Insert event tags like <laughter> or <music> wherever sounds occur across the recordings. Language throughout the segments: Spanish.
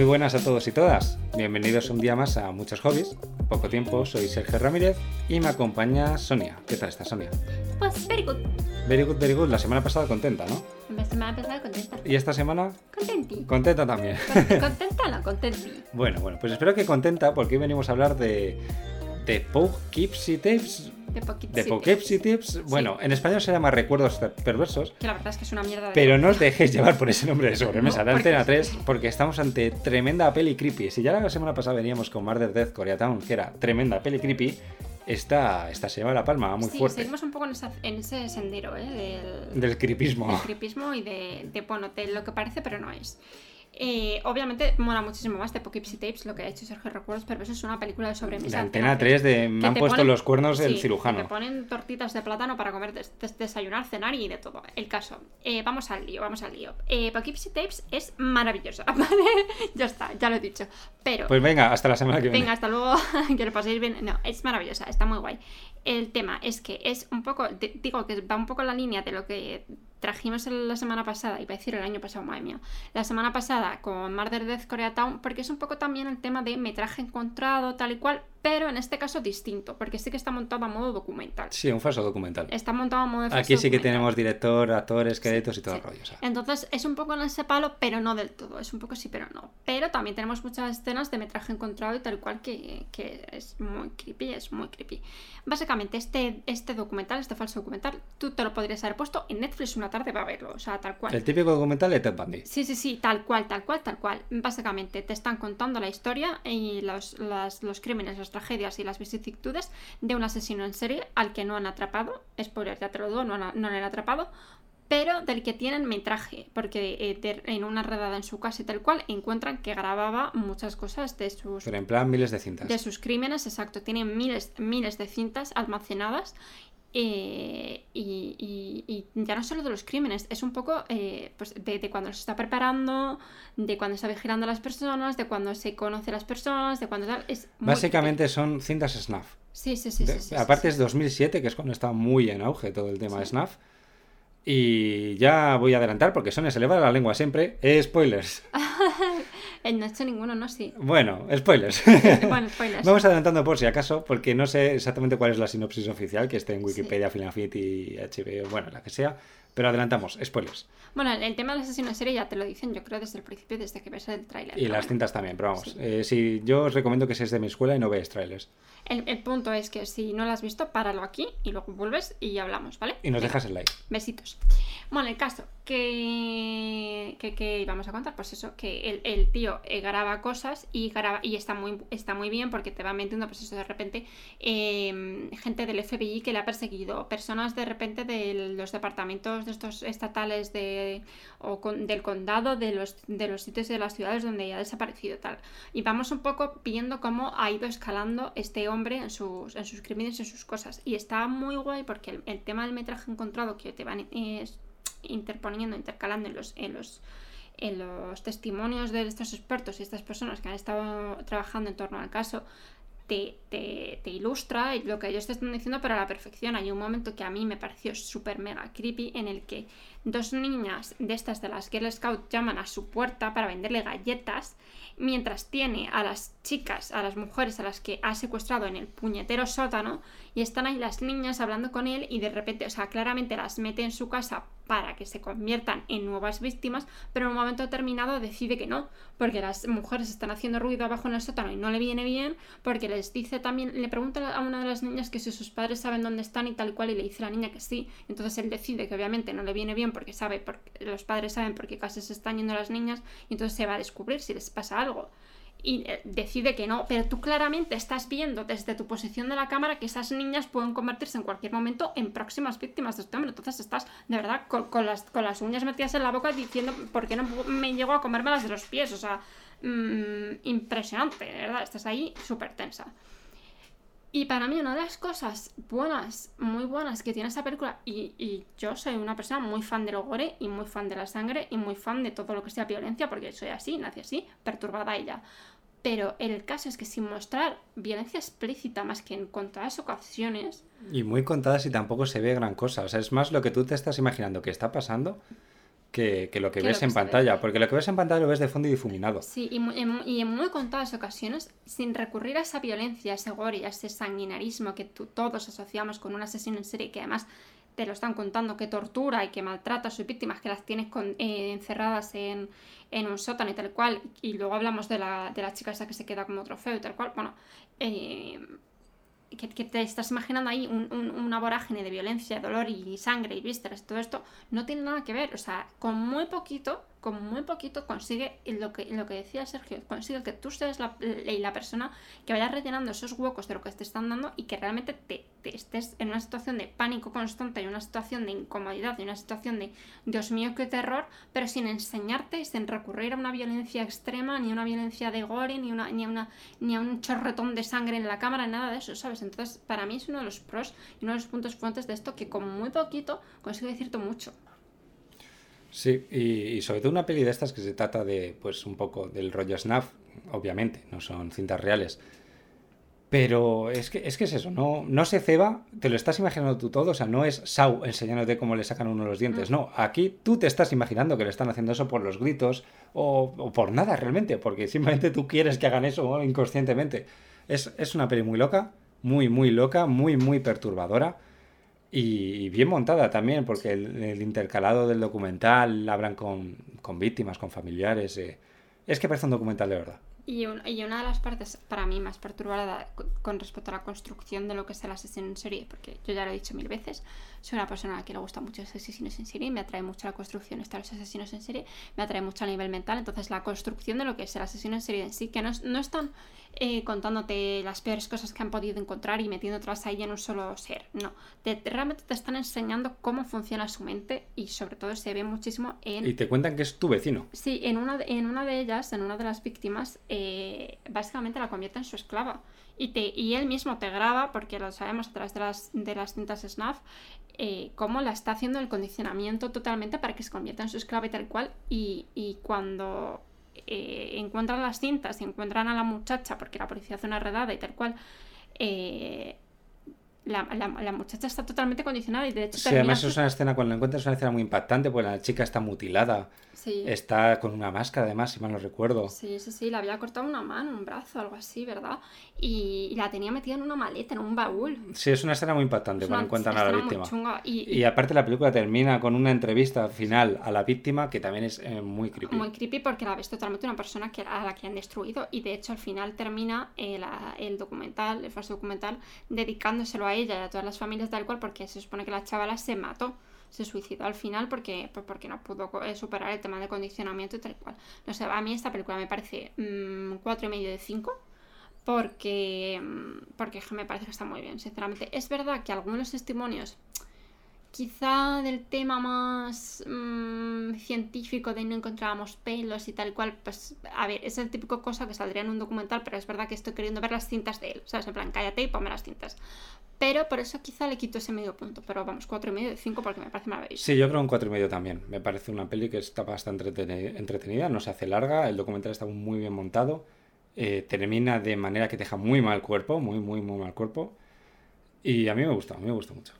Muy buenas a todos y todas. Bienvenidos un día más a Muchos Hobbies. Poco tiempo, soy Sergio Ramírez y me acompaña Sonia. ¿Qué tal está Sonia? Pues very good. Very good, very good. La semana pasada contenta, ¿no? La semana pasada contenta. ¿Y esta semana? Contenti. Contenta también. Con- <laughs> Contenta no, contenti. Bueno, bueno, pues espero que contenta porque hoy venimos a hablar de, de Poughkeepsie Tapes. De poquito. De Poughkeepsie Tips. Bueno, en español se llama Recuerdos Perversos. Que la verdad es que es una mierda de. Pero no os dejéis llevar por ese nombre de sobremesa <laughs> No, de Antena 3 porque estamos ante tremenda peli creepy. Si ya la semana pasada veníamos con Murder Death Koreatown, que era tremenda peli creepy, esta, esta se lleva la palma muy sí, fuerte. seguimos un poco en, esa- en ese sendero, ¿eh? Del, Del creepismo. del creepismo y de, de, bueno, de lo que parece, pero no es. Eh, obviamente mola muchísimo más de Poughkeepsie Tapes, lo que ha hecho Sergio Recuerdos, pero eso es una película de sobremesa. De Antena 3 de me han puesto ponen- los cuernos del sí, que cirujano. Te ponen tortitas de plátano para comer, des- des- desayunar, cenar y de todo. El caso. Eh, vamos al lío, vamos al lío. Eh, Poughkeepsie Tapes es maravillosa, <laughs> ¿vale? ya está, ya lo he dicho. Pero. Pues venga, hasta la semana que viene. Venga, hasta luego, <laughs> que lo paséis bien. No, es maravillosa, está muy guay. El tema es que es un poco, digo que va un poco en la línea de lo que trajimos la semana pasada, iba a decir el año pasado, madre mía, la semana pasada con Murder Death Koreatown, porque es un poco también el tema de metraje encontrado, tal y cual, pero en este caso distinto, porque sí que está montado a modo documental. Sí, un falso documental. Está montado a modo de Aquí falso sí que documental. tenemos director, actores, créditos y todo el Sí. rollo. o sea. Entonces es un poco en ese palo, pero no del todo. Es un poco sí, pero no. Pero también tenemos muchas escenas de metraje encontrado y tal cual que, que es muy creepy, es muy creepy. Básicamente, este, este documental, este falso documental, tú te lo podrías haber puesto en Netflix una tarde para verlo. O sea, tal cual. El típico documental de Ted Bundy. Sí, sí, sí, tal cual, tal cual, tal cual. Básicamente te están contando la historia y los, las- los crímenes, las tragedias y las vicisitudes de un asesino en serie al que no han atrapado. Spoiler, ya te lo digo, no, han- no han atrapado. Pero del que tienen metraje, porque eh, de- en una redada en su casa y tal cual encuentran que grababa muchas cosas de sus Pero en plan miles de cintas. de sus crímenes, exacto. Tienen miles, miles de cintas almacenadas. eh, y- ya no solo de los crímenes, es un poco eh, pues de, de cuando se está preparando, de cuando está vigilando a las personas, de cuando se conoce a las personas, de cuando tal. Es Básicamente son cintas snuff. Sí, sí, sí. De- sí, sí, aparte sí. es 2007, que es cuando estaba muy en auge todo el tema de. Snuff. Y ya voy a adelantar porque Sonia se le va la lengua siempre. Eh, spoilers. <laughs> Eh, no he hecho ninguno, no, sí. Bueno, spoilers. Bueno, spoilers. <laughs> Vamos adelantando por si acaso, porque no sé exactamente cuál es la sinopsis oficial que esté en Wikipedia, Film Affinity, HBO, bueno, la que sea. Pero adelantamos, spoilers. Bueno, el tema del asesino en serie ya te lo dicen, yo creo, desde el principio, desde que ves el tráiler. Y las cintas también, pero vamos. Sí. eh, si yo os recomiendo que seáis de mi escuela y no veáis trailers. El, el punto es que si no lo has visto, páralo aquí y luego vuelves y hablamos, ¿vale? Y nos Venga. dejas el like. Besitos. Bueno, el caso que, que, que íbamos a contar, pues eso, que el, el tío eh, graba cosas y graba y está muy, está muy bien porque te va metiendo, pues eso, de repente, eh, gente del FBI que le ha perseguido, personas de repente de los departamentos de estos estatales de, o del condado, de los, de los sitios de las ciudades donde ha desaparecido tal. Y vamos un poco viendo cómo ha ido escalando este hombre en sus, en sus crímenes, en sus cosas. Y está muy guay porque el, tema del metraje encontrado que te van interponiendo, intercalando en los, en los en los testimonios de estos expertos y estas personas que han estado trabajando en torno al caso, te, te, ilustra lo que ellos te están diciendo, pero a la perfección. Hay un momento que a mí me pareció súper mega creepy en el que dos niñas de estas de las Girl Scout llaman a su puerta para venderle galletas, mientras tiene a las chicas, a las mujeres a las que ha secuestrado en el puñetero sótano, y están ahí las niñas hablando con él y de repente, o sea, claramente las mete en su casa para que se conviertan en nuevas víctimas, pero en un momento determinado decide que no, porque las mujeres están haciendo ruido abajo en el sótano y no le viene bien, porque les dice también, le pregunta a una de las niñas que si sus padres saben dónde están y tal y cual, y le dice la niña que sí, entonces él decide que obviamente no le viene bien porque sabe, porque los padres saben por qué casi se están yendo las niñas, y entonces se va a descubrir si les pasa algo y eh, decide que no, pero tú claramente estás viendo desde tu posición de la cámara que esas niñas pueden convertirse en cualquier momento en próximas víctimas de este hombre. Entonces estás de verdad con, las, con las uñas metidas en la boca diciendo por qué no me llego a comérmelas de los pies. O sea, mm, impresionante, verdad. Estás ahí súper tensa. Y para mí una de las cosas buenas, muy buenas que tiene esta película, y, y yo soy una persona muy fan del gore y muy fan de la sangre y muy fan de todo lo que sea violencia, porque soy así, nací así, perturbada ella. Pero el caso es que sin mostrar violencia explícita más que en contadas ocasiones, Y muy contadas y tampoco se ve gran cosa. O sea, es más lo que tú te estás imaginando que está pasando que, lo que Que ves lo que en se ve. pantalla, porque lo que ves en pantalla lo ves de fondo y difuminado. Sí, y, en, y en muy contadas ocasiones, sin recurrir a esa violencia, a ese gore y a ese sanguinarismo que tú- todos asociamos con un asesino en serie que además te lo están contando que tortura y que maltrata a sus víctimas, que las tienes con- eh, encerradas en, en un sótano y tal cual, y luego hablamos de la, de la chica esa que se queda como trofeo y tal cual, bueno, eh, que, te estás imaginando ahí un- un- una vorágine de violencia, dolor y sangre y vísceras todo esto, no tiene nada que ver. O sea, con muy poquito, con muy poquito consigue lo que, lo que decía Sergio, consigue que tú seas la, la- la persona que vaya rellenando esos huecos de lo que te están dando y que realmente te, te estés en una situación de pánico constante y una situación de incomodidad y una situación de Dios mío, qué terror, pero sin enseñarte sin recurrir a una violencia extrema, ni una violencia de gore, ni, una, ni, a una, ni a un chorretón de sangre en la cámara, nada de eso, ¿sabes? Entonces, para mí es uno de los pros y uno de los puntos fuertes de esto que con muy poquito consigue decirte mucho. Sí, y, y sobre todo una peli de estas que se trata de, pues, un poco del rollo snuff, obviamente, no son cintas reales. Pero es que es, que es eso, no, no se ceba, te lo estás imaginando tú todo, o sea, no es Sau enseñándote cómo le sacan uno los dientes, no, aquí tú te estás imaginando que le están haciendo eso por los gritos o, o por nada realmente, porque simplemente tú quieres que hagan eso ¿no? inconscientemente. Es, es una peli muy loca, muy, muy loca, muy, muy perturbadora. Y, y bien montada también, porque el, el intercalado del documental hablan con, con víctimas, con familiares. eh. Es que parece un documental de verdad. Y, un- y una de las partes para mí más perturbada co- con respecto a la construcción de lo que es el asesino en serie, porque yo ya lo he dicho mil veces, soy una persona a la que le gusta mucho los asesinos en serie, me atrae mucho la construcción de los asesinos en serie, me atrae mucho a nivel mental, entonces la construcción de lo que es el asesino en serie en sí, que no, no están eh, contándote las peores cosas que han podido encontrar y metiéndotelas ahí en un solo ser, no, te- te- realmente te están enseñando cómo funciona su mente y sobre todo se ve muchísimo en Y te cuentan que es tu vecino. Sí, en una, en una de ellas, en una de las víctimas, eh, básicamente la convierte en su esclava. Y, te, y él mismo te graba, porque lo sabemos a través de las, de las cintas Snuff, eh, cómo la está haciendo el condicionamiento totalmente para que se convierta en su esclava y tal cual. Y, y cuando eh, encuentran las cintas y encuentran a la muchacha, porque la policía hace una redada y tal cual, eh, la, la- la muchacha está totalmente condicionada y de hecho Sí, además es una escena, cuando la encuentras es una escena muy impactante, porque la chica está mutilada, Sí. está con una máscara además, si mal no recuerdo. Sí, sí, sí, le había cortado una mano, un brazo, algo así, ¿verdad? Y, y la tenía metida en una maleta, en un baúl. Sí, es una escena muy impactante cuando encuentran a la víctima. chunga y, Y aparte la película termina con una entrevista final a la víctima que también es eh, muy creepy. muy creepy porque la ves totalmente una persona que, a la que han destruido y de hecho al final termina eh, la- el documental, el falso documental, dedicándoselo a ella y a todas las familias tal cual porque se supone que la chavala se mató. Se suicidó al final porque, pues porque no pudo eh, superar el tema de condicionamiento y tal cual. No sé, a mí esta película me parece mm, cuatro y medio de 5 porque, mm, porque me parece que está muy bien, sinceramente. Es verdad que algunos testimonios, quizá del tema más mm, científico de no encontrábamos pelos y tal cual, pues a ver, es el típico cosa que saldría en un documental, pero es verdad que estoy queriendo ver las cintas de él, ¿sabes? En plan, cállate y ponme las cintas. Pero por eso quizá le quito ese medio punto, pero vamos, cuatro y medio de cinco porque me parece maravilloso. Sí, yo creo un cuatro y medio también. Me parece una peli que está bastante entreteni- entretenida, no se hace larga, el documental está muy bien montado, eh, termina de manera que deja muy mal cuerpo, muy, muy, muy mal cuerpo. Y a mí me gusta, a mí me gusta mucho.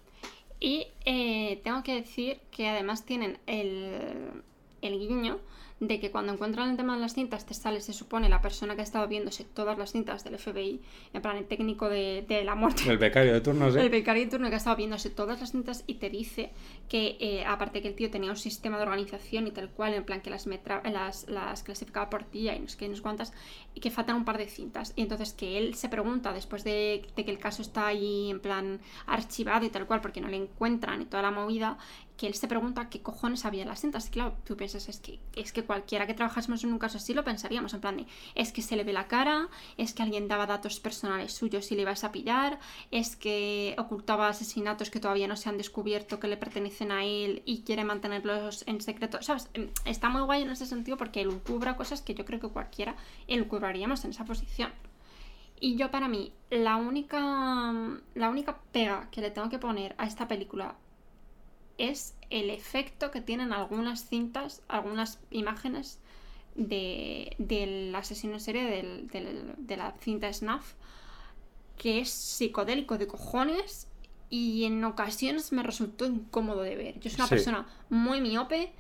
Y eh, tengo que decir que además tienen el, el guiño de que cuando encuentran el tema de las cintas te sale, se supone, la persona que ha estado viéndose todas las cintas del FBI, en plan el técnico de, de la muerte. El becario de turnos, El ¿eh? becario de turno que ha estado viéndose todas las cintas y te dice que, eh, aparte que el tío tenía un sistema de organización y tal cual, en plan que las, metra- las, las clasificaba por día y no sé qué, no sé cuántas, y que faltan un par de cintas. Y entonces que él se pregunta, después de, de que el caso está ahí en plan archivado y tal cual, porque no le encuentran y toda la movida, que él se pregunta qué cojones había en las cintas. Y claro, tú piensas, es que, es que cualquiera que trabajásemos en un caso así lo pensaríamos, en plan de, es que se le ve la cara, es que alguien daba datos personales suyos y le ibas a pillar, es que ocultaba asesinatos que todavía no se han descubierto que le pertenecen a él y quiere mantenerlos en secreto. ¿Sabes? Em, Está muy guay en ese sentido porque él cubra cosas que yo creo que cualquiera elucubraríamos en esa posición. Y yo para mí, la única, la única pega que le tengo que poner a esta película es el efecto que tienen algunas cintas, algunas imágenes de, del asesino en serie del- del- de la cinta Snuff, que es psicodélico de cojones y en ocasiones me resultó incómodo de ver. Yo soy una Sí. persona muy miope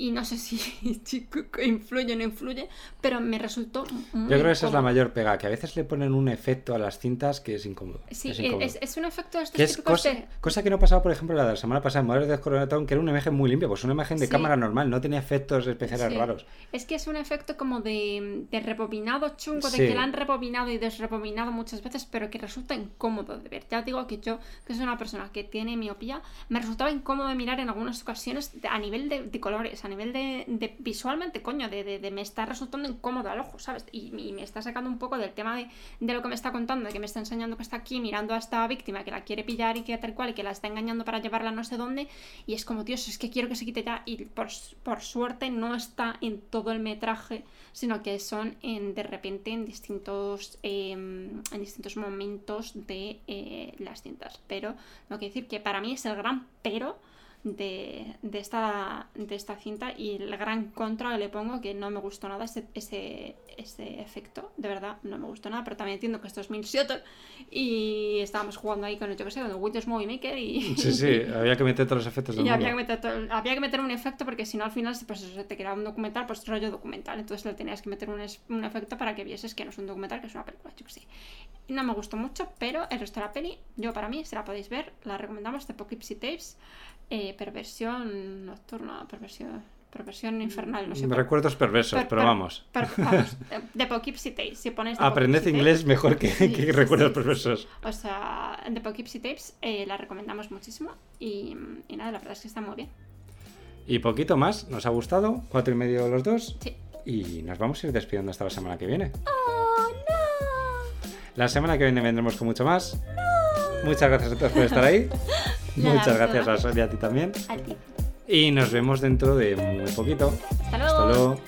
y no sé si, <laughs> influye o no influye, pero me resultó muy Yo creo que esa es la mayor pega, que a veces le ponen un efecto a las cintas que es incómodo. Sí, es, incómodo. es, es un efecto de estos es típicos cosa, de- cosa que no pasaba, por ejemplo, la de la semana pasada en Models de Coronatón, que era una imagen muy limpia, pues una imagen de Sí. cámara normal, no tenía efectos especiales Sí. raros. Es que es un efecto como de, de rebobinado chungo, de que la han rebobinado y desrebobinado muchas veces, pero que resulta incómodo de ver. Ya digo que yo, que soy una persona que tiene miopía, me resultaba incómodo de mirar en algunas ocasiones a nivel de, de colores, nivel de, visualmente, coño, de, de- me está resultando incómodo al ojo, ¿sabes? Y, me está sacando un poco del tema de, lo que me está contando, de que me está enseñando que está aquí mirando a esta víctima que la quiere pillar y que tal cual, y que la está engañando para llevarla no sé dónde, y es como, Dios, es que quiero que se quite ya. Y por, por suerte no está en todo el metraje, sino que son en, de repente en distintos, eh, en distintos momentos de eh, las cintas. Pero tengo que decir que para mí es el gran pero de, de esta, de esta cinta y el gran contra que le pongo que no me gustó nada ese, ese, ese efecto, de verdad no me gustó nada, pero también entiendo que esto es Minnesota y estábamos jugando ahí con el, yo que sé, con el Windows Movie Maker y, Sí, sí, <laughs> había que meter todos los efectos del y había que, meter todo- había que meter un efecto porque si no al final pues eso, te quedaba un documental, pues rollo documental. Entonces le tenías que meter un, un efecto para que vieses que no es un documental, que es una película, yo que sé. No me gustó mucho, pero el resto de la peli, yo para mí, si la podéis ver, la recomendamos de Poughkeepsie Tapes, eh, perversión nocturna, perversión, perversión infernal, no sé. por- Recuerdos perversos, per- pero per- vamos. per- vamos, de Tapes, si pones de Aprended inglés mejor que, Sí, que sí, recuerdos sí. perversos. o sea, The Poughkeepsie Tapes eh, la recomendamos muchísimo y, y nada, la verdad es que está muy bien. Y poquito más, nos ha gustado, cuatro y medio los dos. Sí. Y nos vamos a ir despidiendo hasta la semana que viene. ¡Oh! La semana que viene vendremos con mucho más. Muchas gracias a todos por estar ahí. <laughs> Nada, Muchas gracias a. Sonia a ti también. A ti. Y nos vemos dentro de muy poquito. Hasta luego. Hasta luego.